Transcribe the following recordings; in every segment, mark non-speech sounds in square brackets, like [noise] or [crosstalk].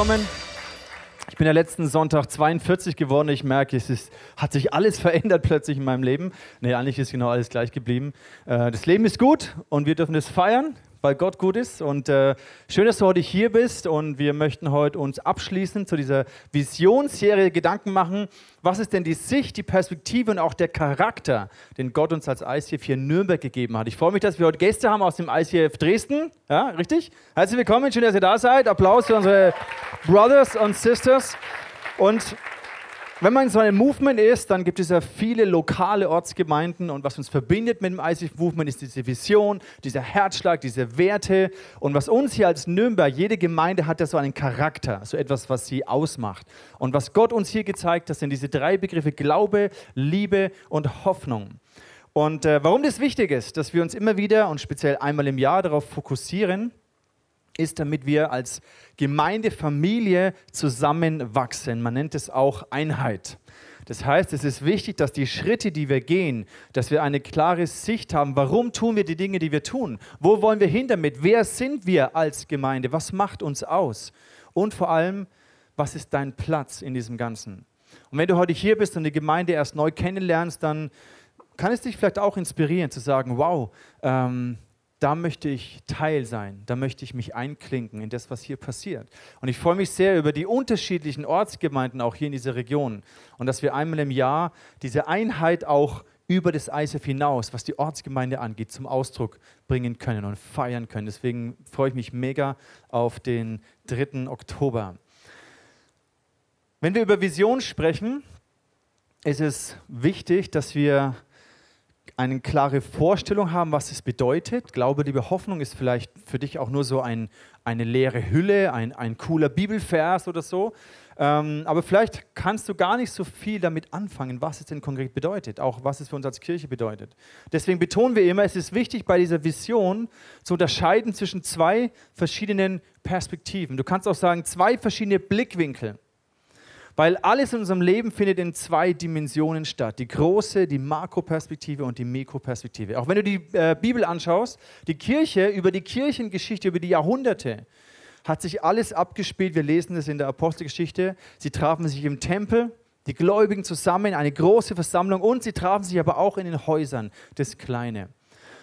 willkommen. Ich bin ja letzten Sonntag 42 geworden. Ich merke, es ist, hat sich alles [laughs] verändert plötzlich in meinem Leben. Nee, eigentlich ist genau alles gleich geblieben. Äh, das Leben ist gut und wir dürfen es feiern weil Gott gut ist. Und äh, schön, dass du heute hier bist. Und wir möchten heute uns abschließend zu dieser Visionsserie Gedanken machen. Was ist denn die Sicht, die Perspektive und auch der Charakter, den Gott uns als ICF hier in Nürnberg gegeben hat? Ich freue mich, dass wir heute Gäste haben aus dem ICF Dresden. Ja, richtig? Herzlich willkommen, schön, dass ihr da seid. Applaus für unsere Brothers und Sisters. Und wenn man in so einem Movement ist, dann gibt es ja viele lokale Ortsgemeinden und was uns verbindet mit dem ICF Movement ist diese Vision, dieser Herzschlag, diese Werte und was uns hier als Nürnberg, jede Gemeinde hat ja so einen Charakter, so etwas, was sie ausmacht. Und was Gott uns hier gezeigt hat, sind diese drei Begriffe Glaube, Liebe und Hoffnung. Und äh, warum das wichtig ist, dass wir uns immer wieder und speziell einmal im Jahr darauf fokussieren, ist, damit wir als Gemeindefamilie zusammenwachsen. Man nennt es auch Einheit. Das heißt, es ist wichtig, dass die Schritte, die wir gehen, dass wir eine klare Sicht haben, warum tun wir die Dinge, die wir tun? Wo wollen wir hin damit? Wer sind wir als Gemeinde? Was macht uns aus? Und vor allem, was ist dein Platz in diesem Ganzen? Und wenn du heute hier bist und die Gemeinde erst neu kennenlernst, dann kann es dich vielleicht auch inspirieren zu sagen, wow, ähm, da möchte ich Teil sein, da möchte ich mich einklinken in das, was hier passiert. Und ich freue mich sehr über die unterschiedlichen Ortsgemeinden auch hier in dieser Region und dass wir einmal im Jahr diese Einheit auch über das ISF hinaus, was die Ortsgemeinde angeht, zum Ausdruck bringen können und feiern können. Deswegen freue ich mich mega auf den 3. Oktober. Wenn wir über Vision sprechen, ist es wichtig, dass wir eine klare Vorstellung haben, was es bedeutet. Glaube, liebe Hoffnung ist vielleicht für dich auch nur so ein, eine leere Hülle, ein, ein cooler Bibelvers oder so. Ähm, aber vielleicht kannst du gar nicht so viel damit anfangen, was es denn konkret bedeutet, auch was es für uns als Kirche bedeutet. Deswegen betonen wir immer, es ist wichtig bei dieser Vision zu unterscheiden zwischen zwei verschiedenen Perspektiven. Du kannst auch sagen, zwei verschiedene Blickwinkel. Weil alles in unserem Leben findet in zwei Dimensionen statt. Die große, die Makroperspektive und die Mikroperspektive. Auch wenn du die äh, Bibel anschaust, die Kirche, über die Kirchengeschichte, über die Jahrhunderte, hat sich alles abgespielt. Wir lesen das in der Apostelgeschichte. Sie trafen sich im Tempel, die Gläubigen zusammen, eine große Versammlung und sie trafen sich aber auch in den Häusern, das Kleine.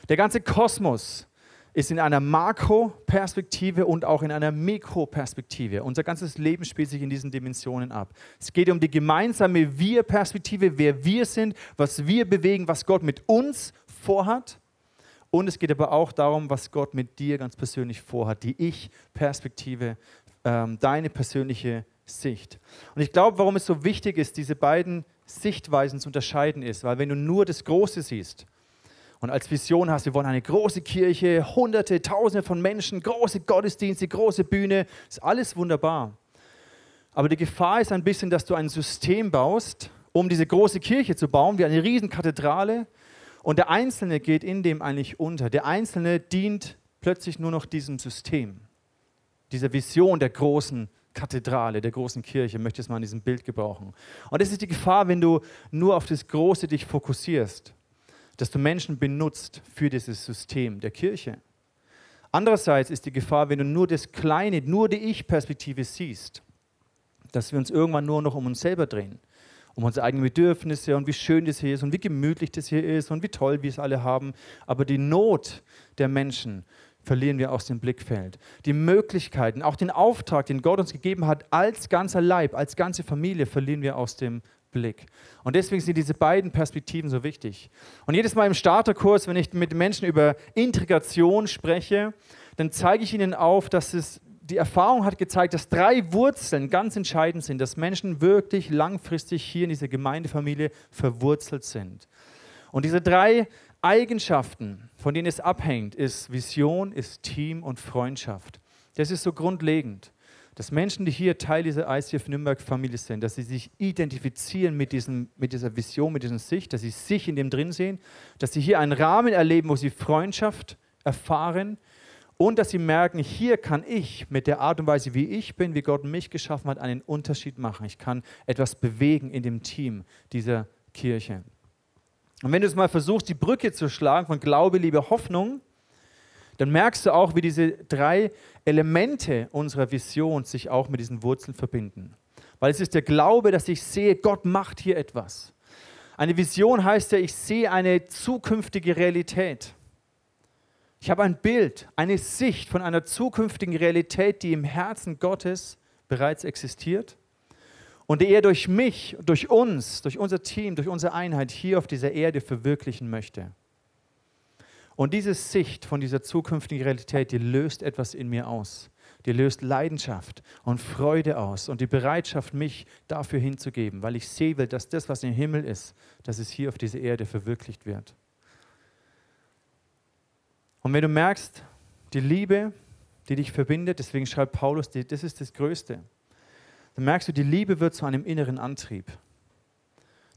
Der ganze Kosmos ist in einer Makroperspektive und auch in einer Mikroperspektive. Unser ganzes Leben spielt sich in diesen Dimensionen ab. Es geht um die gemeinsame Wir-Perspektive, wer wir sind, was wir bewegen, was Gott mit uns vorhat. Und es geht aber auch darum, was Gott mit dir ganz persönlich vorhat, die Ich-Perspektive, ähm, deine persönliche Sicht. Und ich glaube, warum es so wichtig ist, diese beiden Sichtweisen zu unterscheiden ist, weil wenn du nur das Große siehst, und als Vision hast, wir wollen eine große Kirche, hunderte, tausende von Menschen, große Gottesdienste, große Bühne, ist alles wunderbar. Aber die Gefahr ist ein bisschen, dass du ein System baust, um diese große Kirche zu bauen, wie eine Riesenkathedrale. Und der Einzelne geht in dem eigentlich unter. Der Einzelne dient plötzlich nur noch diesem System, dieser Vision der großen Kathedrale, der großen Kirche, möchte es mal in diesem Bild gebrauchen. Und das ist die Gefahr, wenn du nur auf das Große dich fokussierst dass du Menschen benutzt für dieses System der Kirche. Andererseits ist die Gefahr, wenn du nur das Kleine, nur die Ich-Perspektive siehst, dass wir uns irgendwann nur noch um uns selber drehen, um unsere eigenen Bedürfnisse und wie schön das hier ist und wie gemütlich das hier ist und wie toll wir es alle haben. Aber die Not der Menschen verlieren wir aus dem Blickfeld. Die Möglichkeiten, auch den Auftrag, den Gott uns gegeben hat, als ganzer Leib, als ganze Familie, verlieren wir aus dem Blick. Und deswegen sind diese beiden Perspektiven so wichtig. Und jedes Mal im Starterkurs, wenn ich mit Menschen über Integration spreche, dann zeige ich ihnen auf, dass es die Erfahrung hat gezeigt, dass drei Wurzeln ganz entscheidend sind, dass Menschen wirklich langfristig hier in dieser Gemeindefamilie verwurzelt sind. Und diese drei Eigenschaften, von denen es abhängt, ist Vision, ist Team und Freundschaft. Das ist so grundlegend dass Menschen, die hier Teil dieser ICF Nürnberg-Familie sind, dass sie sich identifizieren mit, diesem, mit dieser Vision, mit dieser Sicht, dass sie sich in dem drin sehen, dass sie hier einen Rahmen erleben, wo sie Freundschaft erfahren und dass sie merken, hier kann ich mit der Art und Weise, wie ich bin, wie Gott mich geschaffen hat, einen Unterschied machen. Ich kann etwas bewegen in dem Team dieser Kirche. Und wenn du es mal versuchst, die Brücke zu schlagen von Glaube, Liebe, Hoffnung, dann merkst du auch, wie diese drei Elemente unserer Vision sich auch mit diesen Wurzeln verbinden. Weil es ist der Glaube, dass ich sehe, Gott macht hier etwas. Eine Vision heißt ja, ich sehe eine zukünftige Realität. Ich habe ein Bild, eine Sicht von einer zukünftigen Realität, die im Herzen Gottes bereits existiert und die er durch mich, durch uns, durch unser Team, durch unsere Einheit hier auf dieser Erde verwirklichen möchte. Und diese Sicht von dieser zukünftigen Realität, die löst etwas in mir aus. Die löst Leidenschaft und Freude aus und die Bereitschaft, mich dafür hinzugeben, weil ich sehe will, dass das, was im Himmel ist, dass es hier auf dieser Erde verwirklicht wird. Und wenn du merkst, die Liebe, die dich verbindet, deswegen schreibt Paulus, das ist das Größte, dann merkst du, die Liebe wird zu einem inneren Antrieb,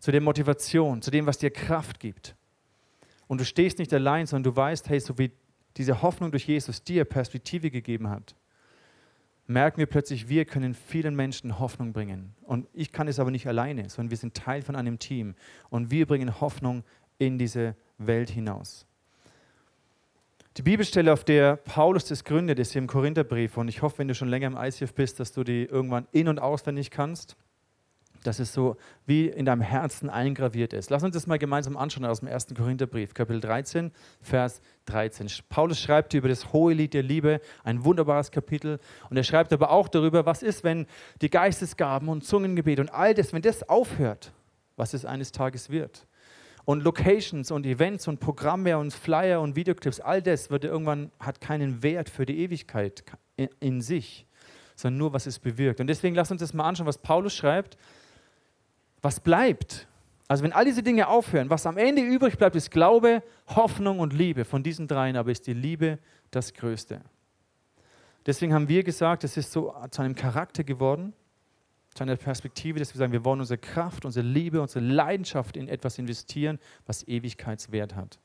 zu der Motivation, zu dem, was dir Kraft gibt. Und du stehst nicht allein, sondern du weißt, hey, so wie diese Hoffnung durch Jesus dir Perspektive gegeben hat, merken wir plötzlich, wir können vielen Menschen Hoffnung bringen. Und ich kann es aber nicht alleine, sondern wir sind Teil von einem Team. Und wir bringen Hoffnung in diese Welt hinaus. Die Bibelstelle, auf der Paulus das gründet, ist hier im Korintherbrief. Und ich hoffe, wenn du schon länger im ICF bist, dass du die irgendwann in- und auswendig kannst dass es so wie in deinem Herzen eingraviert ist. Lass uns das mal gemeinsam anschauen aus dem 1. Korintherbrief, Kapitel 13, Vers 13. Paulus schreibt über das hohe Lied der Liebe, ein wunderbares Kapitel. Und er schreibt aber auch darüber, was ist, wenn die Geistesgaben und Zungengebet und all das, wenn das aufhört, was es eines Tages wird. Und Locations und Events und Programme und Flyer und Videoclips, all das wird irgendwann, hat keinen Wert für die Ewigkeit in sich, sondern nur, was es bewirkt. Und deswegen lass uns das mal anschauen, was Paulus schreibt was bleibt? Also wenn all diese Dinge aufhören, was am Ende übrig bleibt, ist Glaube, Hoffnung und Liebe. Von diesen dreien aber ist die Liebe das Größte. Deswegen haben wir gesagt, es ist so zu einem Charakter geworden, zu einer Perspektive, dass wir sagen, wir wollen unsere Kraft, unsere Liebe, unsere Leidenschaft in etwas investieren, was Ewigkeitswert hat.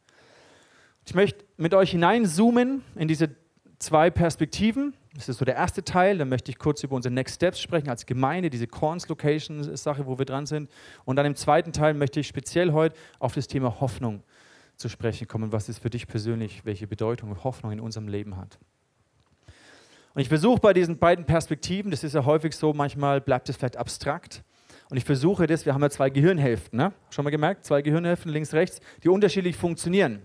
Ich möchte mit euch hineinzoomen in diese zwei Perspektiven. Das ist so der erste Teil. Dann möchte ich kurz über unsere Next Steps sprechen als Gemeinde, diese Corns Location Sache, wo wir dran sind. Und dann im zweiten Teil möchte ich speziell heute auf das Thema Hoffnung zu sprechen kommen, was es für dich persönlich, welche Bedeutung Hoffnung in unserem Leben hat. Und ich versuche bei diesen beiden Perspektiven, das ist ja häufig so, manchmal bleibt es vielleicht abstrakt. Und ich versuche das, wir haben ja zwei Gehirnhälften, ne? schon mal gemerkt, zwei Gehirnhälften links, rechts, die unterschiedlich funktionieren.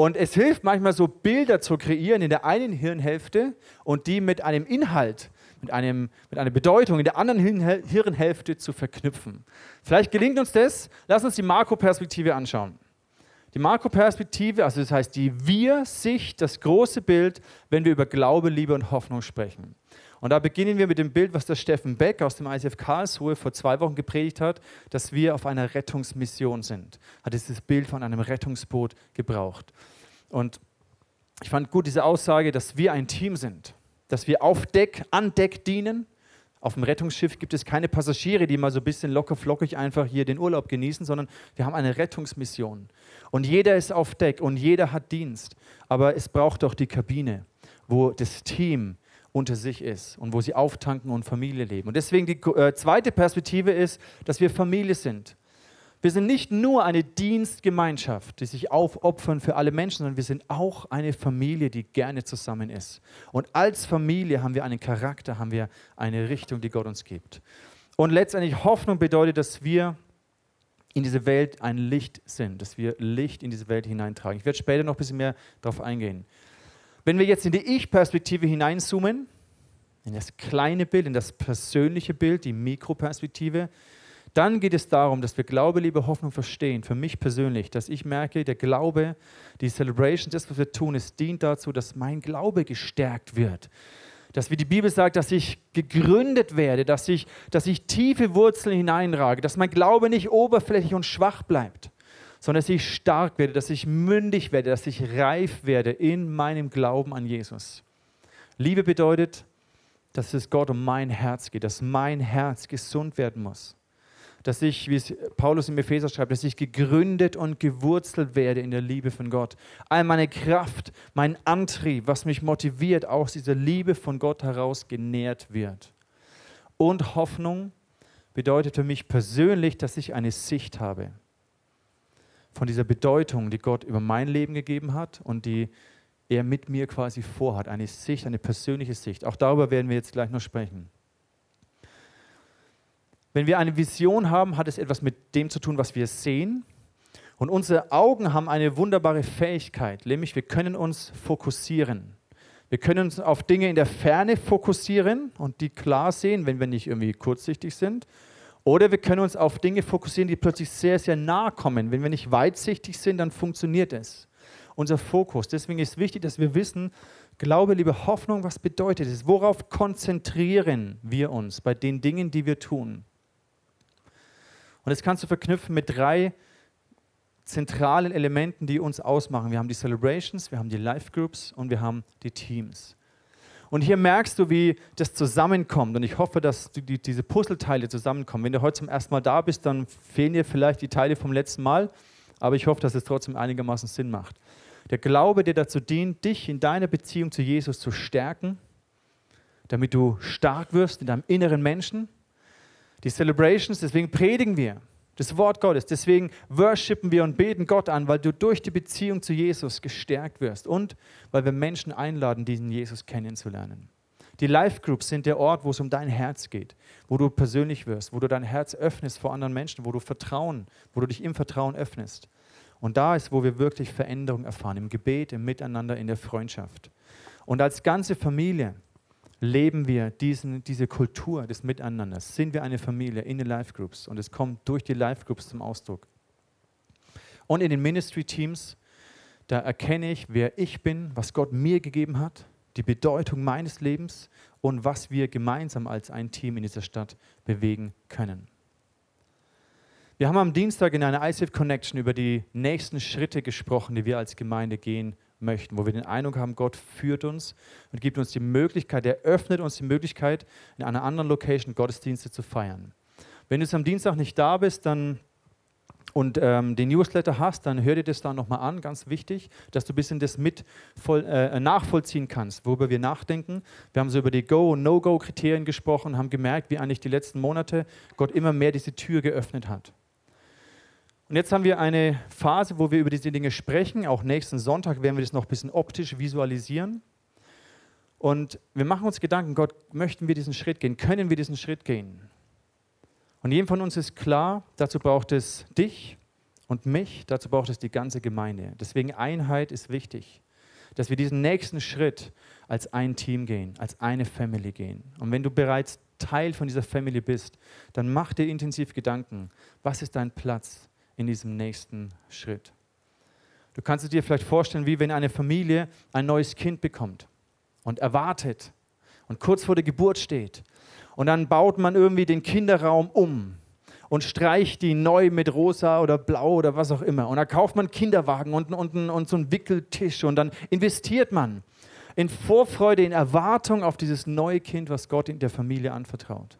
Und es hilft manchmal so Bilder zu kreieren in der einen Hirnhälfte und die mit einem Inhalt, mit, einem, mit einer Bedeutung in der anderen Hirnhälfte zu verknüpfen. Vielleicht gelingt uns das. Lass uns die Makroperspektive anschauen. Die Makroperspektive, also das heißt die Wir-Sicht, das große Bild, wenn wir über Glaube, Liebe und Hoffnung sprechen. Und da beginnen wir mit dem Bild, was der Steffen Beck aus dem ICF Karlsruhe vor zwei Wochen gepredigt hat, dass wir auf einer Rettungsmission sind. Hat dieses Bild von einem Rettungsboot gebraucht. Und ich fand gut diese Aussage, dass wir ein Team sind, dass wir auf Deck, an Deck dienen. Auf dem Rettungsschiff gibt es keine Passagiere, die mal so ein bisschen locker flockig einfach hier den Urlaub genießen, sondern wir haben eine Rettungsmission. Und jeder ist auf Deck und jeder hat Dienst. Aber es braucht doch die Kabine, wo das Team unter sich ist und wo sie auftanken und Familie leben. Und deswegen die äh, zweite Perspektive ist, dass wir Familie sind. Wir sind nicht nur eine Dienstgemeinschaft, die sich aufopfern für alle Menschen, sondern wir sind auch eine Familie, die gerne zusammen ist. Und als Familie haben wir einen Charakter, haben wir eine Richtung, die Gott uns gibt. Und letztendlich Hoffnung bedeutet, dass wir in diese Welt ein Licht sind, dass wir Licht in diese Welt hineintragen. Ich werde später noch ein bisschen mehr darauf eingehen. Wenn wir jetzt in die Ich-Perspektive hineinzoomen, in das kleine Bild, in das persönliche Bild, die Mikroperspektive, dann geht es darum, dass wir Glaube, Liebe, Hoffnung verstehen. Für mich persönlich, dass ich merke, der Glaube, die Celebration, das, was wir tun, es dient dazu, dass mein Glaube gestärkt wird. Dass, wie die Bibel sagt, dass ich gegründet werde, dass ich, dass ich tiefe Wurzeln hineinrage, dass mein Glaube nicht oberflächlich und schwach bleibt, sondern dass ich stark werde, dass ich mündig werde, dass ich reif werde in meinem Glauben an Jesus. Liebe bedeutet, dass es Gott um mein Herz geht, dass mein Herz gesund werden muss dass ich, wie es Paulus im Epheser schreibt, dass ich gegründet und gewurzelt werde in der Liebe von Gott. All meine Kraft, mein Antrieb, was mich motiviert, aus dieser Liebe von Gott heraus genährt wird. Und Hoffnung bedeutet für mich persönlich, dass ich eine Sicht habe von dieser Bedeutung, die Gott über mein Leben gegeben hat und die er mit mir quasi vorhat. Eine Sicht, eine persönliche Sicht. Auch darüber werden wir jetzt gleich noch sprechen. Wenn wir eine Vision haben, hat es etwas mit dem zu tun, was wir sehen. Und unsere Augen haben eine wunderbare Fähigkeit, nämlich wir können uns fokussieren. Wir können uns auf Dinge in der Ferne fokussieren und die klar sehen, wenn wir nicht irgendwie kurzsichtig sind. Oder wir können uns auf Dinge fokussieren, die plötzlich sehr, sehr nah kommen. Wenn wir nicht weitsichtig sind, dann funktioniert es. Unser Fokus. Deswegen ist wichtig, dass wir wissen, Glaube, Liebe, Hoffnung, was bedeutet es? Worauf konzentrieren wir uns bei den Dingen, die wir tun? Und das kannst du verknüpfen mit drei zentralen Elementen, die uns ausmachen. Wir haben die Celebrations, wir haben die Life Groups und wir haben die Teams. Und hier merkst du, wie das zusammenkommt. Und ich hoffe, dass die, diese Puzzleteile zusammenkommen. Wenn du heute zum ersten Mal da bist, dann fehlen dir vielleicht die Teile vom letzten Mal. Aber ich hoffe, dass es trotzdem einigermaßen Sinn macht. Der Glaube, der dazu dient, dich in deiner Beziehung zu Jesus zu stärken, damit du stark wirst in deinem inneren Menschen. Die Celebrations, deswegen predigen wir das Wort Gottes. Deswegen worshipen wir und beten Gott an, weil du durch die Beziehung zu Jesus gestärkt wirst und weil wir Menschen einladen, diesen Jesus kennenzulernen. Die Life Groups sind der Ort, wo es um dein Herz geht, wo du persönlich wirst, wo du dein Herz öffnest vor anderen Menschen, wo du Vertrauen, wo du dich im Vertrauen öffnest. Und da ist, wo wir wirklich Veränderung erfahren, im Gebet, im Miteinander, in der Freundschaft. Und als ganze Familie leben wir diesen, diese Kultur des Miteinanders? Sind wir eine Familie in den Life Groups? Und es kommt durch die Life Groups zum Ausdruck. Und in den Ministry Teams, da erkenne ich, wer ich bin, was Gott mir gegeben hat, die Bedeutung meines Lebens und was wir gemeinsam als ein Team in dieser Stadt bewegen können. Wir haben am Dienstag in einer ICF Connection über die nächsten Schritte gesprochen, die wir als Gemeinde gehen möchten, wo wir den Eindruck haben, Gott führt uns und gibt uns die Möglichkeit, er öffnet uns die Möglichkeit, in einer anderen Location Gottesdienste zu feiern. Wenn du am Dienstag nicht da bist, dann und ähm, den Newsletter hast, dann hör dir das da nochmal an, ganz wichtig, dass du ein bisschen das mit voll, äh, nachvollziehen kannst, worüber wir nachdenken. Wir haben so über die Go- und No-Go-Kriterien gesprochen, haben gemerkt, wie eigentlich die letzten Monate Gott immer mehr diese Tür geöffnet hat. Und jetzt haben wir eine Phase, wo wir über diese Dinge sprechen. Auch nächsten Sonntag werden wir das noch ein bisschen optisch visualisieren. Und wir machen uns Gedanken, Gott, möchten wir diesen Schritt gehen? Können wir diesen Schritt gehen? Und jedem von uns ist klar, dazu braucht es dich und mich, dazu braucht es die ganze Gemeinde. Deswegen Einheit ist wichtig, dass wir diesen nächsten Schritt als ein Team gehen, als eine Family gehen. Und wenn du bereits Teil von dieser Family bist, dann mach dir intensiv Gedanken, was ist dein Platz? In diesem nächsten Schritt. Du kannst es dir vielleicht vorstellen, wie wenn eine Familie ein neues Kind bekommt und erwartet und kurz vor der Geburt steht. Und dann baut man irgendwie den Kinderraum um und streicht die neu mit rosa oder blau oder was auch immer. Und dann kauft man Kinderwagen und, und, und so einen Wickeltisch und dann investiert man in Vorfreude, in Erwartung auf dieses neue Kind, was Gott in der Familie anvertraut.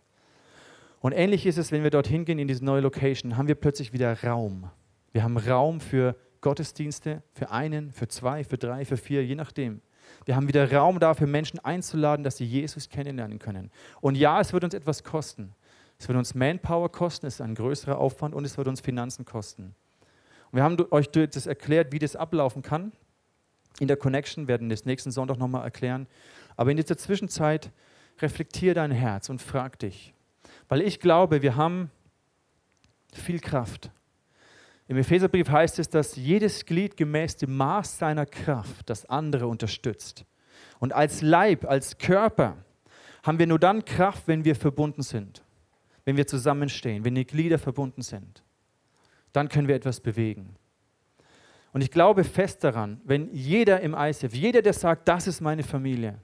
Und ähnlich ist es, wenn wir dorthin gehen in diese neue Location, haben wir plötzlich wieder Raum. Wir haben Raum für Gottesdienste, für einen, für zwei, für drei, für vier, je nachdem. Wir haben wieder Raum dafür, Menschen einzuladen, dass sie Jesus kennenlernen können. Und ja, es wird uns etwas kosten. Es wird uns Manpower kosten, es ist ein größerer Aufwand und es wird uns Finanzen kosten. Und wir haben euch das erklärt, wie das ablaufen kann. In der Connection werden wir das nächsten Sonntag nochmal erklären. Aber in dieser Zwischenzeit reflektier dein Herz und frag dich, weil ich glaube, wir haben viel Kraft. Im Epheserbrief heißt es, dass jedes Glied gemäß dem Maß seiner Kraft das andere unterstützt. Und als Leib, als Körper haben wir nur dann Kraft, wenn wir verbunden sind, wenn wir zusammenstehen, wenn die Glieder verbunden sind. Dann können wir etwas bewegen. Und ich glaube fest daran, wenn jeder im ICF, jeder, der sagt, das ist meine Familie,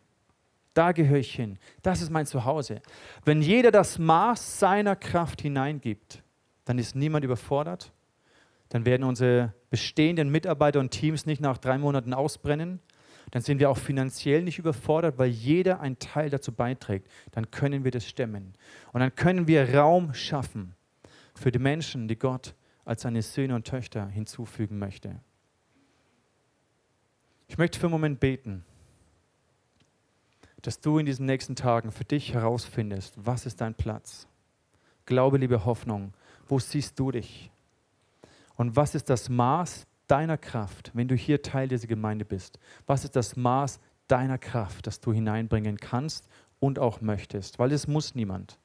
da gehöre ich hin. Das ist mein Zuhause. Wenn jeder das Maß seiner Kraft hineingibt, dann ist niemand überfordert. Dann werden unsere bestehenden Mitarbeiter und Teams nicht nach drei Monaten ausbrennen. Dann sind wir auch finanziell nicht überfordert, weil jeder einen Teil dazu beiträgt. Dann können wir das stemmen. Und dann können wir Raum schaffen für die Menschen, die Gott als seine Söhne und Töchter hinzufügen möchte. Ich möchte für einen Moment beten dass du in diesen nächsten Tagen für dich herausfindest, was ist dein Platz. Glaube, liebe Hoffnung, wo siehst du dich? Und was ist das Maß deiner Kraft, wenn du hier Teil dieser Gemeinde bist? Was ist das Maß deiner Kraft, das du hineinbringen kannst und auch möchtest? Weil es muss niemand.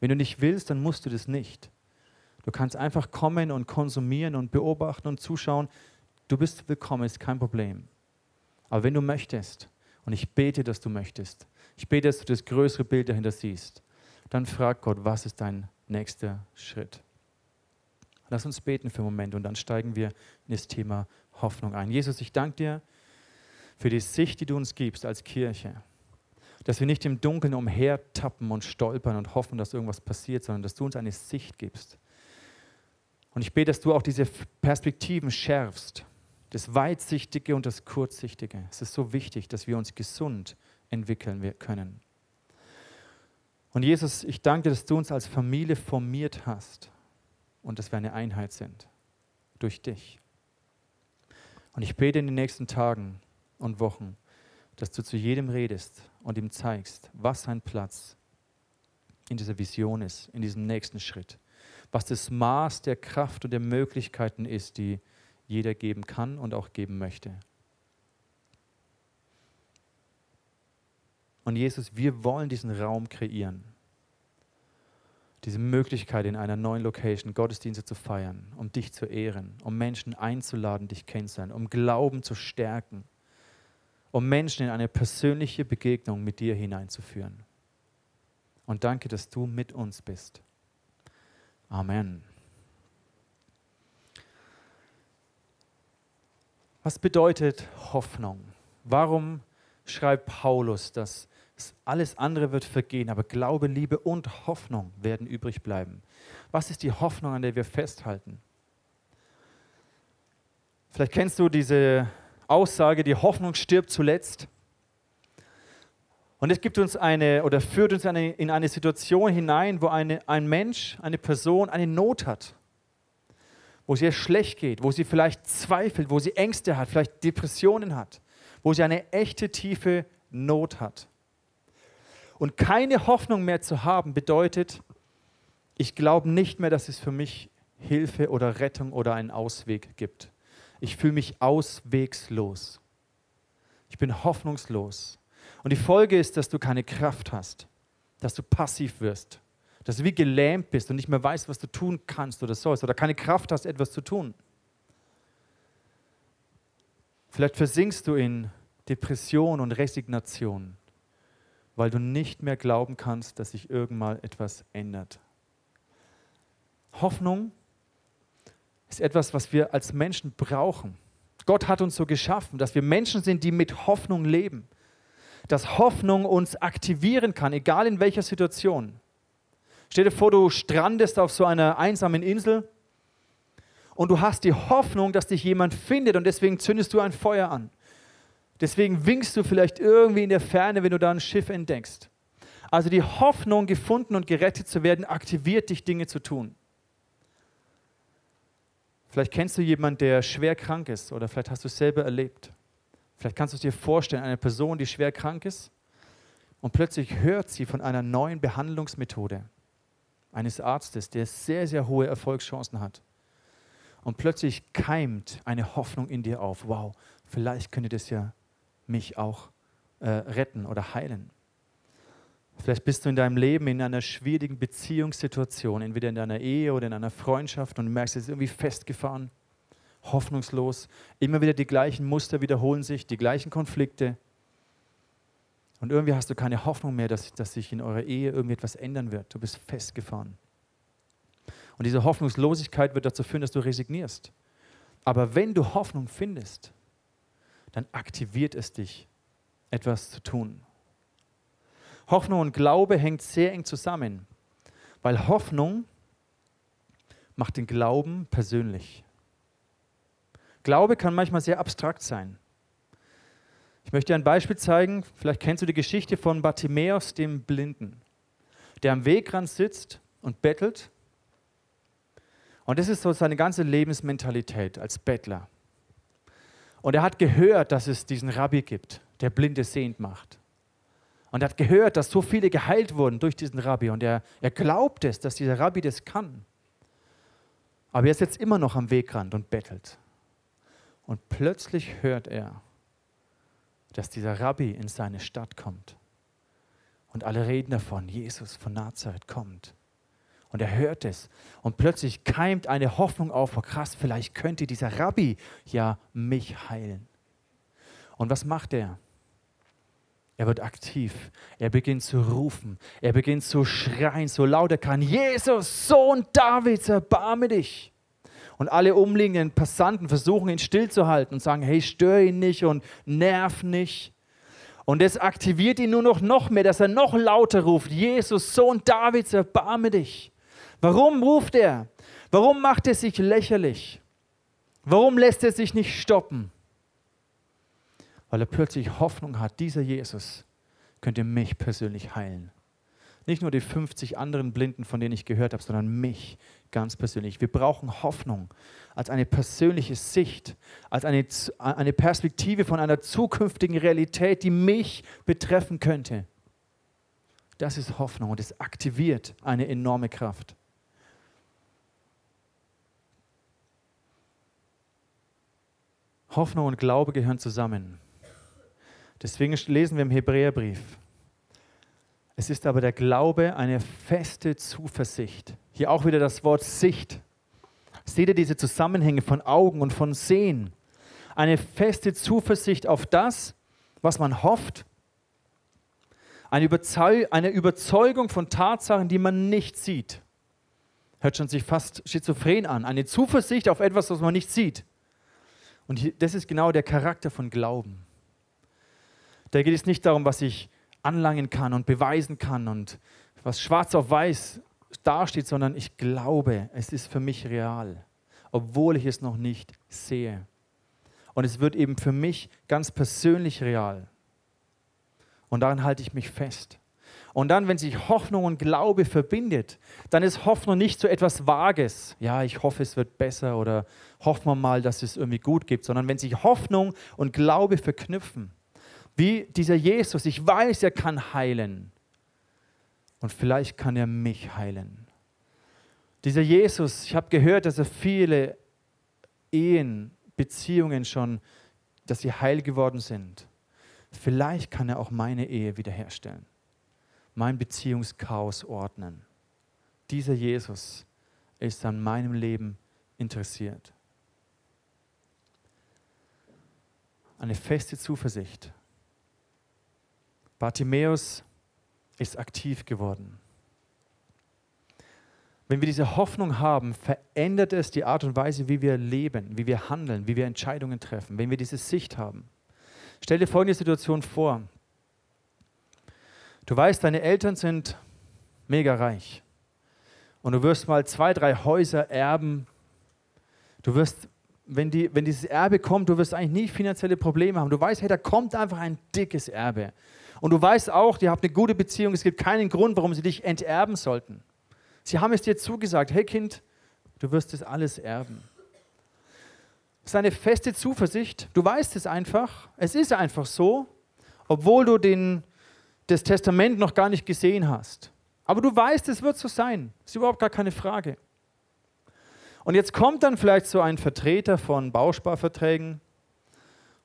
Wenn du nicht willst, dann musst du das nicht. Du kannst einfach kommen und konsumieren und beobachten und zuschauen. Du bist willkommen, ist kein Problem. Aber wenn du möchtest, und ich bete, dass du möchtest, ich bete, dass du das größere Bild dahinter siehst, dann frag Gott, was ist dein nächster Schritt? Lass uns beten für einen Moment und dann steigen wir in das Thema Hoffnung ein. Jesus, ich danke dir für die Sicht, die du uns gibst als Kirche. Dass wir nicht im Dunkeln umhertappen und stolpern und hoffen, dass irgendwas passiert, sondern dass du uns eine Sicht gibst. Und ich bete, dass du auch diese Perspektiven schärfst, das Weitsichtige und das Kurzsichtige. Es ist so wichtig, dass wir uns gesund entwickeln können. Und Jesus, ich danke dass du uns als Familie formiert hast und dass wir eine Einheit sind durch dich. Und ich bete in den nächsten Tagen und Wochen, dass du zu jedem redest und ihm zeigst, was sein Platz in dieser Vision ist, in diesem nächsten Schritt, was das Maß der Kraft und der Möglichkeiten ist, die jeder geben kann und auch geben möchte. Und Jesus, wir wollen diesen Raum kreieren diese Möglichkeit in einer neuen Location Gottesdienste zu feiern, um dich zu ehren, um Menschen einzuladen, dich kennenzulernen, um Glauben zu stärken, um Menschen in eine persönliche Begegnung mit dir hineinzuführen. Und danke, dass du mit uns bist. Amen. Was bedeutet Hoffnung? Warum schreibt Paulus, dass alles andere wird vergehen, aber Glaube, Liebe und Hoffnung werden übrig bleiben. Was ist die Hoffnung, an der wir festhalten? Vielleicht kennst du diese Aussage, die Hoffnung stirbt zuletzt. Und es gibt uns eine oder führt uns eine, in eine Situation hinein, wo eine, ein Mensch, eine Person eine Not hat, wo es ihr schlecht geht, wo sie vielleicht zweifelt, wo sie Ängste hat, vielleicht Depressionen hat, wo sie eine echte tiefe Not hat. Und keine Hoffnung mehr zu haben bedeutet, ich glaube nicht mehr, dass es für mich Hilfe oder Rettung oder einen Ausweg gibt. Ich fühle mich auswegslos. Ich bin hoffnungslos. Und die Folge ist, dass du keine Kraft hast, dass du passiv wirst, dass du wie gelähmt bist und nicht mehr weißt, was du tun kannst oder sollst oder keine Kraft hast, etwas zu tun. Vielleicht versinkst du in Depression und Resignation weil du nicht mehr glauben kannst, dass sich irgendwann etwas ändert. Hoffnung ist etwas, was wir als Menschen brauchen. Gott hat uns so geschaffen, dass wir Menschen sind, die mit Hoffnung leben. Dass Hoffnung uns aktivieren kann, egal in welcher Situation. Stell dir vor, du strandest auf so einer einsamen Insel und du hast die Hoffnung, dass dich jemand findet und deswegen zündest du ein Feuer an. Deswegen winkst du vielleicht irgendwie in der Ferne, wenn du da ein Schiff entdeckst. Also die Hoffnung, gefunden und gerettet zu werden, aktiviert dich, Dinge zu tun. Vielleicht kennst du jemanden, der schwer krank ist oder vielleicht hast du es selber erlebt. Vielleicht kannst du es dir vorstellen, eine Person, die schwer krank ist und plötzlich hört sie von einer neuen Behandlungsmethode eines Arztes, der sehr, sehr hohe Erfolgschancen hat. Und plötzlich keimt eine Hoffnung in dir auf. Wow, vielleicht könnte das ja mich auch äh, retten oder heilen. Vielleicht bist du in deinem Leben in einer schwierigen Beziehungssituation, entweder in deiner Ehe oder in einer Freundschaft und merkst, es ist irgendwie festgefahren, hoffnungslos. Immer wieder die gleichen Muster wiederholen sich, die gleichen Konflikte. Und irgendwie hast du keine Hoffnung mehr, dass, dass sich in eurer Ehe irgendetwas ändern wird. Du bist festgefahren. Und diese Hoffnungslosigkeit wird dazu führen, dass du resignierst. Aber wenn du Hoffnung findest, dann aktiviert es dich, etwas zu tun. Hoffnung und Glaube hängt sehr eng zusammen, weil Hoffnung macht den Glauben persönlich. Glaube kann manchmal sehr abstrakt sein. Ich möchte dir ein Beispiel zeigen. Vielleicht kennst du die Geschichte von Bartimäus, dem Blinden, der am Wegrand sitzt und bettelt. Und das ist so seine ganze Lebensmentalität als Bettler. Und er hat gehört, dass es diesen Rabbi gibt, der Blinde sehend macht. Und er hat gehört, dass so viele geheilt wurden durch diesen Rabbi. Und er, er glaubt es, dass dieser Rabbi das kann. Aber er ist jetzt immer noch am Wegrand und bettelt. Und plötzlich hört er, dass dieser Rabbi in seine Stadt kommt. Und alle reden davon, Jesus von Nazareth kommt. Und er hört es. Und plötzlich keimt eine Hoffnung auf, oh krass, vielleicht könnte dieser Rabbi ja mich heilen. Und was macht er? Er wird aktiv. Er beginnt zu rufen. Er beginnt zu schreien, so laut er kann. Jesus, Sohn Davids, erbarme dich. Und alle umliegenden Passanten versuchen ihn stillzuhalten und sagen, hey, stör ihn nicht und nerv nicht. Und es aktiviert ihn nur noch, noch mehr, dass er noch lauter ruft, Jesus, Sohn Davids, erbarme dich. Warum ruft er? Warum macht er sich lächerlich? Warum lässt er sich nicht stoppen? Weil er plötzlich Hoffnung hat, dieser Jesus könnte mich persönlich heilen. Nicht nur die 50 anderen Blinden, von denen ich gehört habe, sondern mich ganz persönlich. Wir brauchen Hoffnung als eine persönliche Sicht, als eine, eine Perspektive von einer zukünftigen Realität, die mich betreffen könnte. Das ist Hoffnung und es aktiviert eine enorme Kraft. Hoffnung und Glaube gehören zusammen. Deswegen lesen wir im Hebräerbrief, es ist aber der Glaube eine feste Zuversicht. Hier auch wieder das Wort Sicht. Seht ihr diese Zusammenhänge von Augen und von Sehen? Eine feste Zuversicht auf das, was man hofft. Eine, Überzeug eine Überzeugung von Tatsachen, die man nicht sieht. Hört schon sich fast schizophren an. Eine Zuversicht auf etwas, was man nicht sieht. Und das ist genau der Charakter von Glauben. Da geht es nicht darum, was ich anlangen kann und beweisen kann und was schwarz auf weiß dasteht, sondern ich glaube, es ist für mich real, obwohl ich es noch nicht sehe. Und es wird eben für mich ganz persönlich real. Und daran halte ich mich fest. Und dann, wenn sich Hoffnung und Glaube verbindet, dann ist Hoffnung nicht so etwas Vages. Ja, ich hoffe, es wird besser oder hoffen wir mal, dass es irgendwie gut gibt, sondern wenn sich Hoffnung und Glaube verknüpfen, wie dieser Jesus, ich weiß, er kann heilen. Und vielleicht kann er mich heilen. Dieser Jesus, ich habe gehört, dass er viele Ehen, Beziehungen schon, dass sie heil geworden sind. Vielleicht kann er auch meine Ehe wiederherstellen, mein Beziehungschaos ordnen. Dieser Jesus ist an meinem Leben interessiert. Eine feste Zuversicht Bartimäus ist aktiv geworden. Wenn wir diese Hoffnung haben, verändert es die Art und Weise, wie wir leben, wie wir handeln, wie wir Entscheidungen treffen, wenn wir diese Sicht haben. Stell dir folgende Situation vor. Du weißt, deine Eltern sind mega reich und du wirst mal zwei, drei Häuser erben. Du wirst, wenn, die, wenn dieses Erbe kommt, du wirst eigentlich nie finanzielle Probleme haben. Du weißt, hey, da kommt einfach ein dickes Erbe. Und du weißt auch, ihr habt eine gute Beziehung, es gibt keinen Grund, warum sie dich enterben sollten. Sie haben es dir zugesagt, hey Kind, du wirst es alles erben. Das ist eine feste Zuversicht, du weißt es einfach, es ist einfach so, obwohl du den, das Testament noch gar nicht gesehen hast. Aber du weißt, es wird so sein, ist überhaupt gar keine Frage. Und jetzt kommt dann vielleicht so ein Vertreter von Bausparverträgen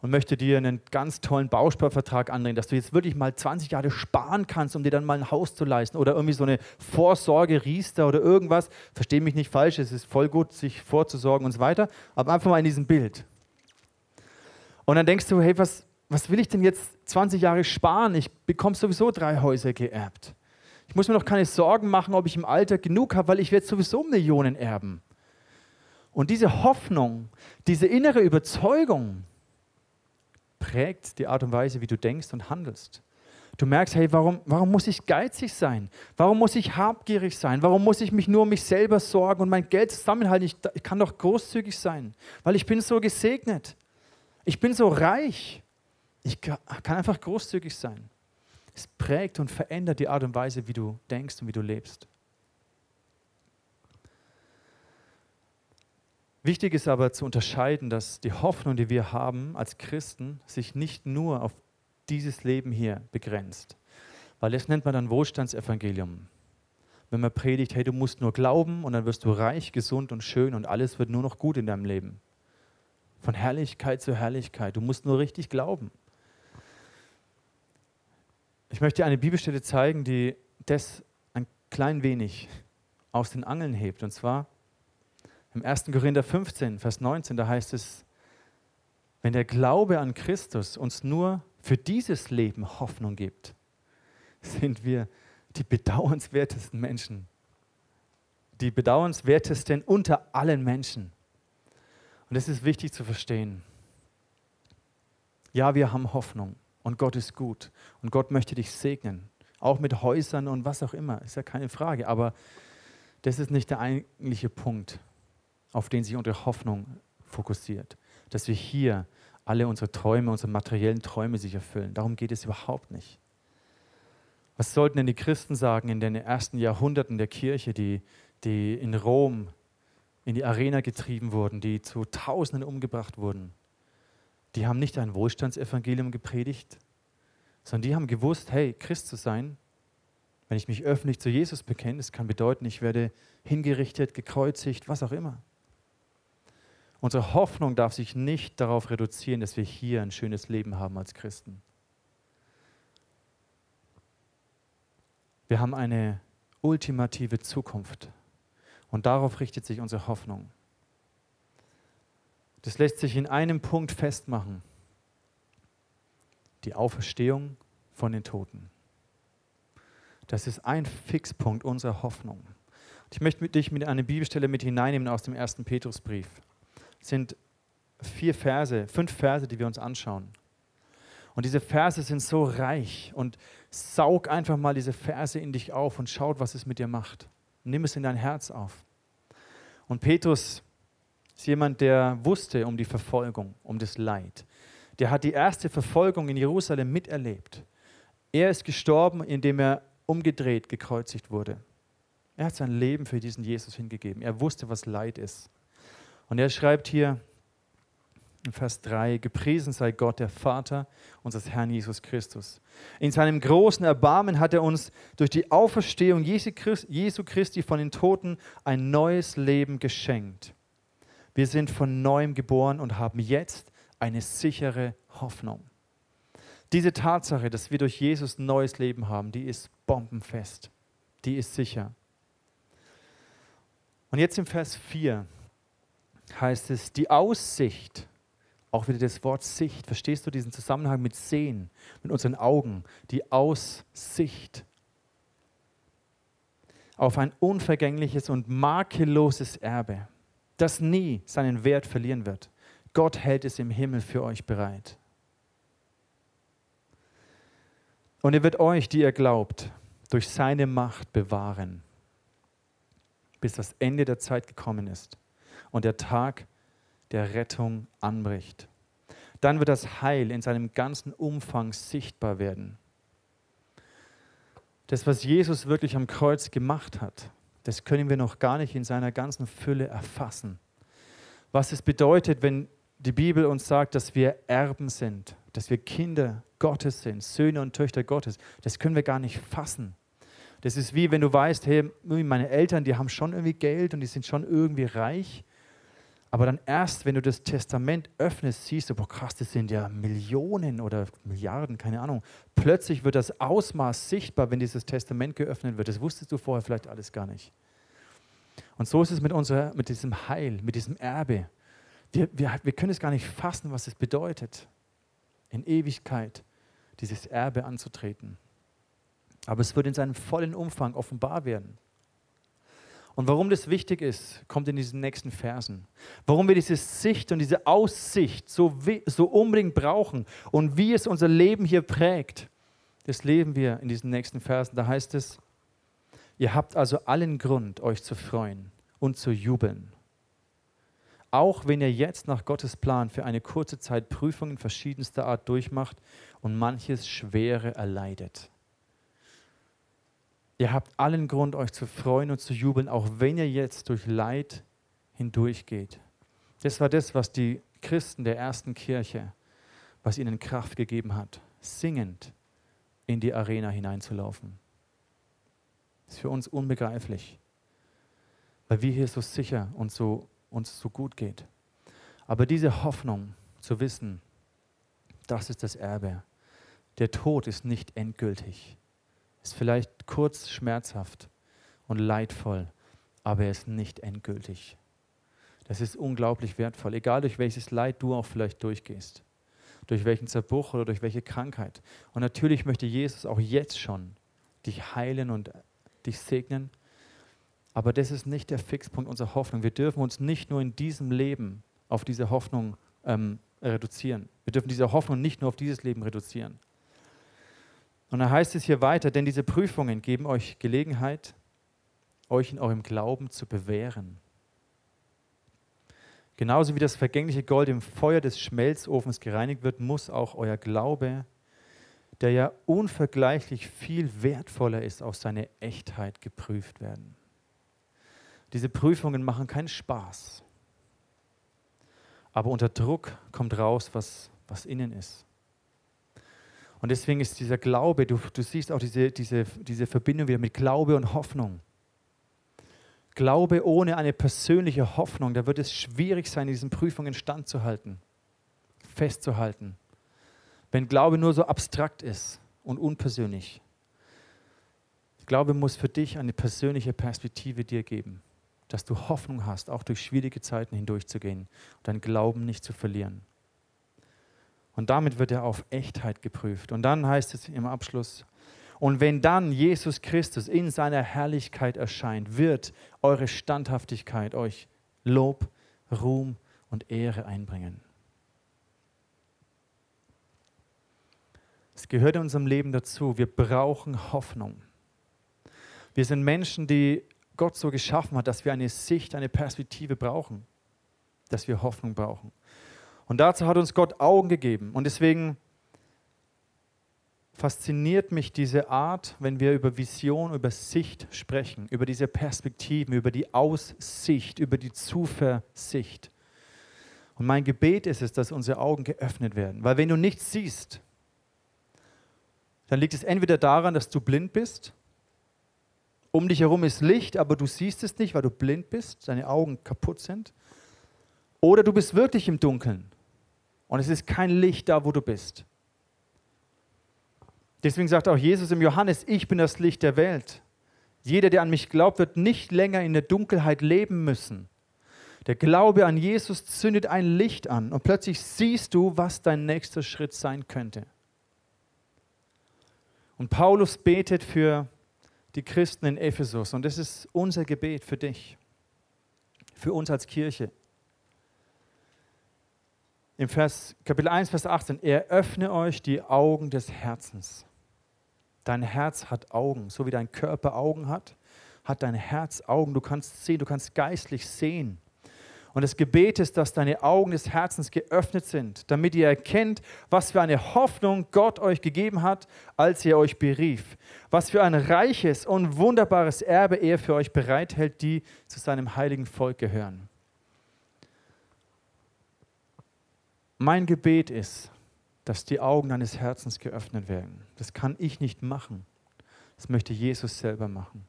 und möchte dir einen ganz tollen Bausparvertrag andrehen, dass du jetzt wirklich mal 20 Jahre sparen kannst, um dir dann mal ein Haus zu leisten oder irgendwie so eine Vorsorge, Riester oder irgendwas. Verstehe mich nicht falsch, es ist voll gut, sich vorzusorgen und so weiter, aber einfach mal in diesem Bild. Und dann denkst du, hey, was, was will ich denn jetzt 20 Jahre sparen? Ich bekomme sowieso drei Häuser geerbt. Ich muss mir noch keine Sorgen machen, ob ich im Alter genug habe, weil ich werde sowieso Millionen erben. Und diese Hoffnung, diese innere Überzeugung, prägt die Art und Weise, wie du denkst und handelst. Du merkst, hey, warum, warum muss ich geizig sein? Warum muss ich habgierig sein? Warum muss ich mich nur um mich selber sorgen und mein Geld zusammenhalten? Ich, ich kann doch großzügig sein, weil ich bin so gesegnet. Ich bin so reich. Ich kann einfach großzügig sein. Es prägt und verändert die Art und Weise, wie du denkst und wie du lebst. Wichtig ist aber zu unterscheiden, dass die Hoffnung, die wir haben als Christen, sich nicht nur auf dieses Leben hier begrenzt. Weil das nennt man dann Wohlstandsevangelium. Wenn man predigt, hey, du musst nur glauben und dann wirst du reich, gesund und schön und alles wird nur noch gut in deinem Leben. Von Herrlichkeit zu Herrlichkeit. Du musst nur richtig glauben. Ich möchte dir eine Bibelstelle zeigen, die das ein klein wenig aus den Angeln hebt. Und zwar im 1. Korinther 15, Vers 19, da heißt es, wenn der Glaube an Christus uns nur für dieses Leben Hoffnung gibt, sind wir die bedauernswertesten Menschen. Die bedauernswertesten unter allen Menschen. Und das ist wichtig zu verstehen. Ja, wir haben Hoffnung und Gott ist gut und Gott möchte dich segnen. Auch mit Häusern und was auch immer, ist ja keine Frage. Aber das ist nicht der eigentliche Punkt, auf den sich unsere Hoffnung fokussiert. Dass wir hier alle unsere Träume, unsere materiellen Träume sich erfüllen. Darum geht es überhaupt nicht. Was sollten denn die Christen sagen in den ersten Jahrhunderten der Kirche, die, die in Rom in die Arena getrieben wurden, die zu Tausenden umgebracht wurden? Die haben nicht ein Wohlstandsevangelium gepredigt, sondern die haben gewusst, hey, Christ zu sein, wenn ich mich öffentlich zu Jesus bekenne, das kann bedeuten, ich werde hingerichtet, gekreuzigt, was auch immer. Unsere Hoffnung darf sich nicht darauf reduzieren, dass wir hier ein schönes Leben haben als Christen. Wir haben eine ultimative Zukunft und darauf richtet sich unsere Hoffnung. Das lässt sich in einem Punkt festmachen. Die Auferstehung von den Toten. Das ist ein Fixpunkt unserer Hoffnung. Ich möchte dich mit einer Bibelstelle mit hineinnehmen aus dem ersten Petrusbrief. Sind vier Verse, fünf Verse, die wir uns anschauen. Und diese Verse sind so reich und saug einfach mal diese Verse in dich auf und schaut, was es mit dir macht. Nimm es in dein Herz auf. Und Petrus ist jemand, der wusste um die Verfolgung, um das Leid. Der hat die erste Verfolgung in Jerusalem miterlebt. Er ist gestorben, indem er umgedreht, gekreuzigt wurde. Er hat sein Leben für diesen Jesus hingegeben. Er wusste, was Leid ist. Und er schreibt hier in Vers 3, gepriesen sei Gott, der Vater unseres Herrn Jesus Christus. In seinem großen Erbarmen hat er uns durch die Auferstehung Jesu Christi von den Toten ein neues Leben geschenkt wir sind von neuem geboren und haben jetzt eine sichere Hoffnung. Diese Tatsache, dass wir durch Jesus neues Leben haben, die ist bombenfest. Die ist sicher. Und jetzt im Vers 4 heißt es, die Aussicht, auch wieder das Wort Sicht, verstehst du diesen Zusammenhang mit Sehen, mit unseren Augen, die Aussicht auf ein unvergängliches und makelloses Erbe das nie seinen Wert verlieren wird. Gott hält es im Himmel für euch bereit. Und er wird euch, die ihr glaubt, durch seine Macht bewahren, bis das Ende der Zeit gekommen ist und der Tag der Rettung anbricht. Dann wird das Heil in seinem ganzen Umfang sichtbar werden. Das, was Jesus wirklich am Kreuz gemacht hat, das können wir noch gar nicht in seiner ganzen Fülle erfassen. Was es bedeutet, wenn die Bibel uns sagt, dass wir Erben sind, dass wir Kinder Gottes sind, Söhne und Töchter Gottes, das können wir gar nicht fassen. Das ist wie wenn du weißt, hey, meine Eltern, die haben schon irgendwie Geld und die sind schon irgendwie reich. Aber dann erst, wenn du das Testament öffnest, siehst du, boah krass, das sind ja Millionen oder Milliarden, keine Ahnung. Plötzlich wird das Ausmaß sichtbar, wenn dieses Testament geöffnet wird. Das wusstest du vorher vielleicht alles gar nicht. Und so ist es mit, unserer, mit diesem Heil, mit diesem Erbe. Wir, wir, wir können es gar nicht fassen, was es bedeutet, in Ewigkeit dieses Erbe anzutreten. Aber es wird in seinem vollen Umfang offenbar werden. Und warum das wichtig ist, kommt in diesen nächsten Versen. Warum wir diese Sicht und diese Aussicht so, so unbedingt brauchen und wie es unser Leben hier prägt, das leben wir in diesen nächsten Versen. Da heißt es, ihr habt also allen Grund, euch zu freuen und zu jubeln. Auch wenn ihr jetzt nach Gottes Plan für eine kurze Zeit Prüfungen verschiedenster Art durchmacht und manches Schwere erleidet. Ihr habt allen Grund, euch zu freuen und zu jubeln, auch wenn ihr jetzt durch Leid hindurchgeht. Das war das, was die Christen der ersten Kirche, was ihnen Kraft gegeben hat, singend in die Arena hineinzulaufen. Das ist für uns unbegreiflich, weil wir hier so sicher und so uns so gut geht. Aber diese Hoffnung zu wissen, das ist das Erbe. Der Tod ist nicht endgültig. Ist vielleicht kurz schmerzhaft und leidvoll, aber er ist nicht endgültig. Das ist unglaublich wertvoll, egal durch welches Leid du auch vielleicht durchgehst, durch welchen Zerbruch oder durch welche Krankheit. Und natürlich möchte Jesus auch jetzt schon dich heilen und dich segnen, aber das ist nicht der Fixpunkt unserer Hoffnung. Wir dürfen uns nicht nur in diesem Leben auf diese Hoffnung ähm, reduzieren. Wir dürfen diese Hoffnung nicht nur auf dieses Leben reduzieren. Und da heißt es hier weiter, denn diese Prüfungen geben euch Gelegenheit, euch in eurem Glauben zu bewähren. Genauso wie das vergängliche Gold im Feuer des Schmelzofens gereinigt wird, muss auch euer Glaube, der ja unvergleichlich viel wertvoller ist, auf seine Echtheit geprüft werden. Diese Prüfungen machen keinen Spaß. Aber unter Druck kommt raus, was, was innen ist. Und deswegen ist dieser Glaube, du, du siehst auch diese, diese, diese Verbindung wieder mit Glaube und Hoffnung. Glaube ohne eine persönliche Hoffnung, da wird es schwierig sein, diesen Prüfungen standzuhalten, festzuhalten. Wenn Glaube nur so abstrakt ist und unpersönlich. Glaube muss für dich eine persönliche Perspektive dir geben dass du Hoffnung hast, auch durch schwierige Zeiten hindurchzugehen und deinen Glauben nicht zu verlieren. Und damit wird er auf Echtheit geprüft. Und dann heißt es im Abschluss, und wenn dann Jesus Christus in seiner Herrlichkeit erscheint, wird eure Standhaftigkeit euch Lob, Ruhm und Ehre einbringen. Es gehört in unserem Leben dazu. Wir brauchen Hoffnung. Wir sind Menschen, die Gott so geschaffen hat, dass wir eine Sicht, eine Perspektive brauchen, dass wir Hoffnung brauchen. Und dazu hat uns Gott Augen gegeben. Und deswegen fasziniert mich diese Art, wenn wir über Vision, über Sicht sprechen, über diese Perspektiven, über die Aussicht, über die Zuversicht. Und mein Gebet ist es, dass unsere Augen geöffnet werden. Weil wenn du nichts siehst, dann liegt es entweder daran, dass du blind bist um dich herum ist Licht, aber du siehst es nicht, weil du blind bist, deine Augen kaputt sind. Oder du bist wirklich im Dunkeln und es ist kein Licht da, wo du bist. Deswegen sagt auch Jesus im Johannes, ich bin das Licht der Welt. Jeder, der an mich glaubt, wird nicht länger in der Dunkelheit leben müssen. Der Glaube an Jesus zündet ein Licht an und plötzlich siehst du, was dein nächster Schritt sein könnte. Und Paulus betet für die Christen in Ephesus. Und das ist unser Gebet für dich, für uns als Kirche. Im Vers, Kapitel 1, Vers 18, eröffne euch die Augen des Herzens. Dein Herz hat Augen, so wie dein Körper Augen hat, hat dein Herz Augen. Du kannst sehen, du kannst geistlich sehen. Und das Gebet ist, dass deine Augen des Herzens geöffnet sind, damit ihr erkennt, was für eine Hoffnung Gott euch gegeben hat, als er euch berief. Was für ein reiches und wunderbares Erbe er für euch bereithält, die zu seinem heiligen Volk gehören. Mein Gebet ist, dass die Augen deines Herzens geöffnet werden. Das kann ich nicht machen. Das möchte Jesus selber machen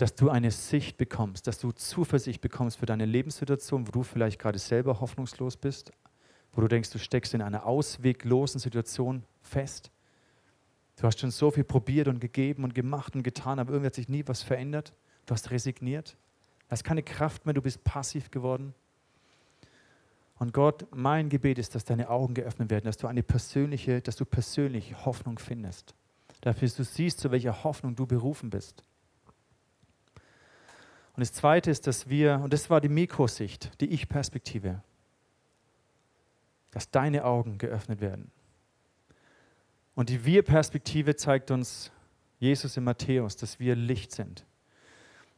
dass du eine Sicht bekommst, dass du Zuversicht bekommst für deine Lebenssituation, wo du vielleicht gerade selber hoffnungslos bist, wo du denkst, du steckst in einer ausweglosen Situation fest. Du hast schon so viel probiert und gegeben und gemacht und getan, aber irgendwie hat sich nie was verändert. Du hast resigniert. Du hast keine Kraft mehr, du bist passiv geworden. Und Gott, mein Gebet ist, dass deine Augen geöffnet werden, dass du eine persönliche, dass du persönlich Hoffnung findest. Dafür, dass du siehst, zu welcher Hoffnung du berufen bist. Und das Zweite ist, dass wir, und das war die Mikrosicht, die Ich-Perspektive, dass deine Augen geöffnet werden. Und die Wir-Perspektive zeigt uns Jesus in Matthäus, dass wir Licht sind.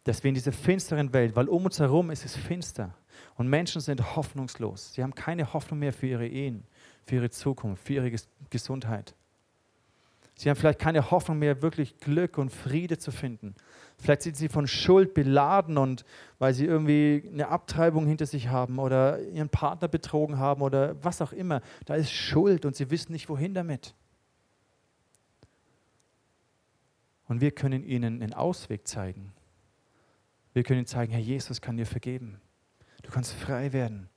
Dass wir in dieser finsteren Welt, weil um uns herum ist es finster und Menschen sind hoffnungslos. Sie haben keine Hoffnung mehr für ihre Ehen, für ihre Zukunft, für ihre Gesundheit. Sie haben vielleicht keine Hoffnung mehr, wirklich Glück und Friede zu finden. Vielleicht sind sie von Schuld beladen und weil sie irgendwie eine Abtreibung hinter sich haben oder ihren Partner betrogen haben oder was auch immer. Da ist Schuld und sie wissen nicht, wohin damit. Und wir können ihnen einen Ausweg zeigen. Wir können ihnen zeigen, Herr Jesus kann dir vergeben. Du kannst frei werden.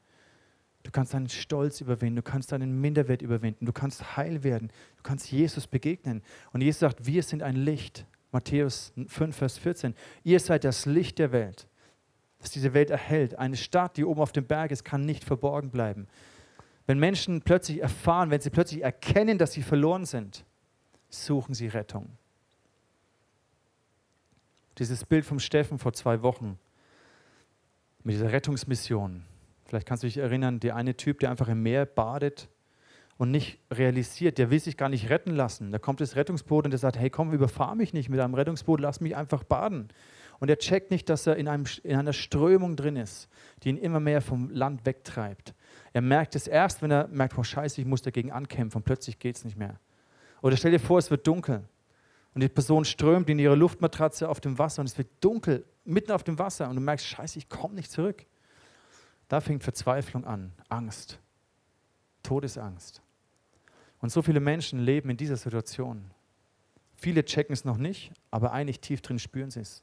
Du kannst deinen Stolz überwinden, du kannst deinen Minderwert überwinden, du kannst heil werden, du kannst Jesus begegnen. Und Jesus sagt, wir sind ein Licht. Matthäus 5, Vers 14. Ihr seid das Licht der Welt, das diese Welt erhält. Eine Stadt, die oben auf dem Berg ist, kann nicht verborgen bleiben. Wenn Menschen plötzlich erfahren, wenn sie plötzlich erkennen, dass sie verloren sind, suchen sie Rettung. Dieses Bild vom Steffen vor zwei Wochen mit dieser Rettungsmission, Vielleicht kannst du dich erinnern, der eine Typ, der einfach im Meer badet und nicht realisiert, der will sich gar nicht retten lassen. Da kommt das Rettungsboot und der sagt, hey komm, überfahr mich nicht mit einem Rettungsboot, lass mich einfach baden. Und er checkt nicht, dass er in, einem, in einer Strömung drin ist, die ihn immer mehr vom Land wegtreibt. Er merkt es erst, wenn er merkt, oh scheiße, ich muss dagegen ankämpfen und plötzlich geht es nicht mehr. Oder stell dir vor, es wird dunkel und die Person strömt in ihre Luftmatratze auf dem Wasser und es wird dunkel, mitten auf dem Wasser und du merkst, scheiße, ich komme nicht zurück. Da fängt Verzweiflung an, Angst, Todesangst. Und so viele Menschen leben in dieser Situation. Viele checken es noch nicht, aber eigentlich tief drin spüren sie es.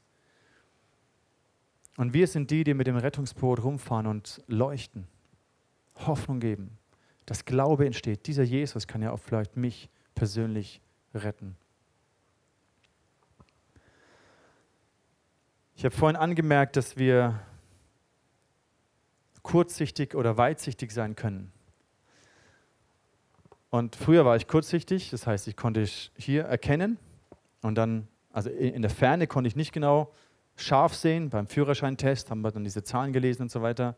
Und wir sind die, die mit dem Rettungsboot rumfahren und leuchten, Hoffnung geben, dass Glaube entsteht. Dieser Jesus kann ja auch vielleicht mich persönlich retten. Ich habe vorhin angemerkt, dass wir kurzsichtig oder weitsichtig sein können. Und früher war ich kurzsichtig, das heißt, ich konnte hier erkennen und dann, also in der Ferne konnte ich nicht genau scharf sehen. Beim Führerscheintest haben wir dann diese Zahlen gelesen und so weiter.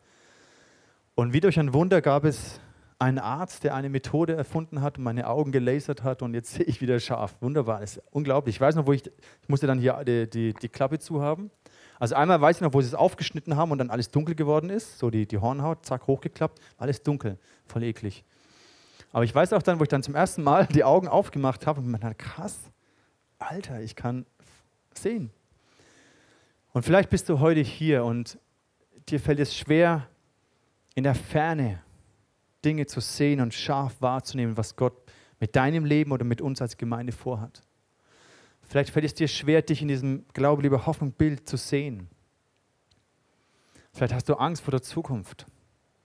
Und wie durch ein Wunder gab es einen Arzt, der eine Methode erfunden hat meine Augen gelasert hat und jetzt [laughs] sehe ich wieder scharf. Wunderbar, das ist unglaublich. Ich weiß noch, wo ich, ich musste dann hier die, die, die Klappe zu haben also einmal weiß ich noch, wo sie es aufgeschnitten haben und dann alles dunkel geworden ist, so die, die Hornhaut, zack, hochgeklappt, alles dunkel, voll eklig. Aber ich weiß auch dann, wo ich dann zum ersten Mal die Augen aufgemacht habe und man hat krass, Alter, ich kann sehen. Und vielleicht bist du heute hier und dir fällt es schwer, in der Ferne Dinge zu sehen und scharf wahrzunehmen, was Gott mit deinem Leben oder mit uns als Gemeinde vorhat. Vielleicht fällt es dir schwer, dich in diesem Glaube, Liebe, Hoffnung, Bild zu sehen. Vielleicht hast du Angst vor der Zukunft,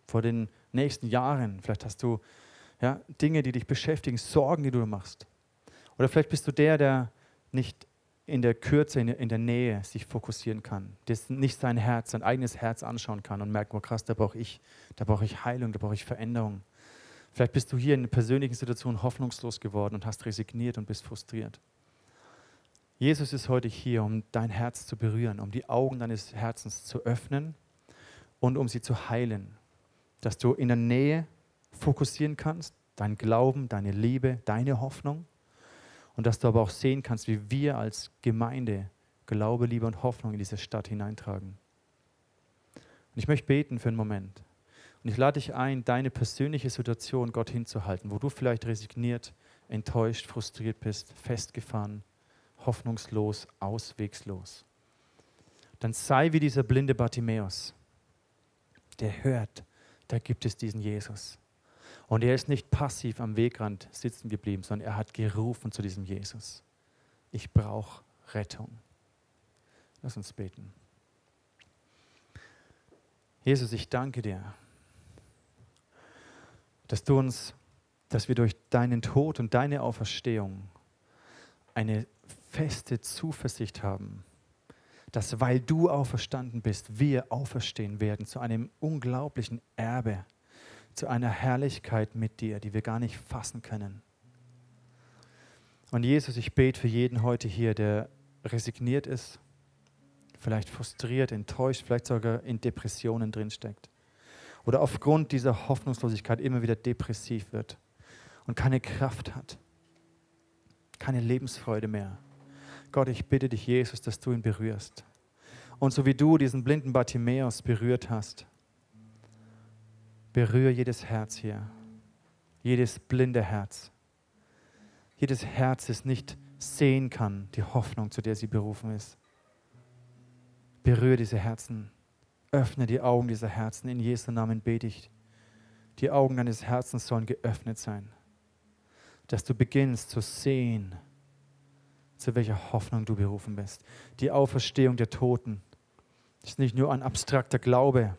vor den nächsten Jahren. Vielleicht hast du ja, Dinge, die dich beschäftigen, Sorgen, die du machst. Oder vielleicht bist du der, der nicht in der Kürze, in der Nähe sich fokussieren kann, der nicht sein Herz, sein eigenes Herz anschauen kann und merkt, oh krass, da brauche ich, da brauche ich Heilung, da brauche ich Veränderung. Vielleicht bist du hier in einer persönlichen Situation hoffnungslos geworden und hast resigniert und bist frustriert. Jesus ist heute hier, um dein Herz zu berühren, um die Augen deines Herzens zu öffnen und um sie zu heilen. Dass du in der Nähe fokussieren kannst, dein Glauben, deine Liebe, deine Hoffnung. Und dass du aber auch sehen kannst, wie wir als Gemeinde Glaube, Liebe und Hoffnung in diese Stadt hineintragen. Und ich möchte beten für einen Moment. Und ich lade dich ein, deine persönliche Situation Gott hinzuhalten, wo du vielleicht resigniert, enttäuscht, frustriert bist, festgefahren hoffnungslos, auswegslos. Dann sei wie dieser blinde Bartimäus, der hört, da gibt es diesen Jesus. Und er ist nicht passiv am Wegrand sitzen geblieben, sondern er hat gerufen zu diesem Jesus. Ich brauche Rettung. Lass uns beten. Jesus, ich danke dir, dass du uns, dass wir durch deinen Tod und deine Auferstehung eine feste Zuversicht haben, dass weil du auferstanden bist, wir auferstehen werden zu einem unglaublichen Erbe, zu einer Herrlichkeit mit dir, die wir gar nicht fassen können. Und Jesus, ich bete für jeden heute hier, der resigniert ist, vielleicht frustriert, enttäuscht, vielleicht sogar in Depressionen drinsteckt oder aufgrund dieser Hoffnungslosigkeit immer wieder depressiv wird und keine Kraft hat, keine Lebensfreude mehr. Gott, ich bitte dich, Jesus, dass du ihn berührst. Und so wie du diesen blinden Bartimäus berührt hast, berühre jedes Herz hier, jedes blinde Herz, jedes Herz, das nicht sehen kann, die Hoffnung, zu der sie berufen ist. Berühre diese Herzen, öffne die Augen dieser Herzen, in Jesu Namen bete ich. Die Augen deines Herzens sollen geöffnet sein, dass du beginnst zu sehen, zu welcher Hoffnung du berufen bist. Die Auferstehung der Toten ist nicht nur ein abstrakter Glaube.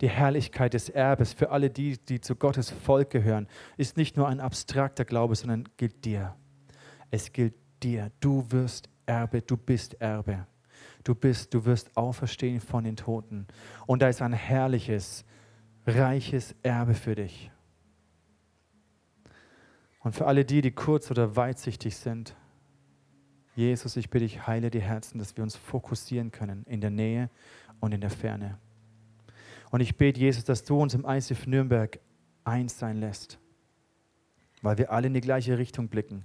Die Herrlichkeit des Erbes für alle die, die zu Gottes Volk gehören, ist nicht nur ein abstrakter Glaube, sondern gilt dir. Es gilt dir. Du wirst Erbe, du bist Erbe. Du bist, du wirst auferstehen von den Toten. Und da ist ein herrliches, reiches Erbe für dich. Und für alle die, die kurz oder weitsichtig sind, Jesus, ich bitte dich, heile die Herzen, dass wir uns fokussieren können in der Nähe und in der Ferne. Und ich bete, Jesus, dass du uns im ICF Nürnberg eins sein lässt, weil wir alle in die gleiche Richtung blicken,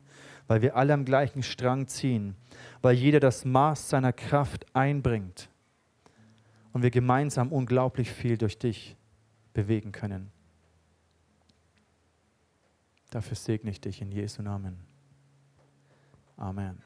weil wir alle am gleichen Strang ziehen, weil jeder das Maß seiner Kraft einbringt und wir gemeinsam unglaublich viel durch dich bewegen können. Dafür segne ich dich in Jesu Namen. Amen.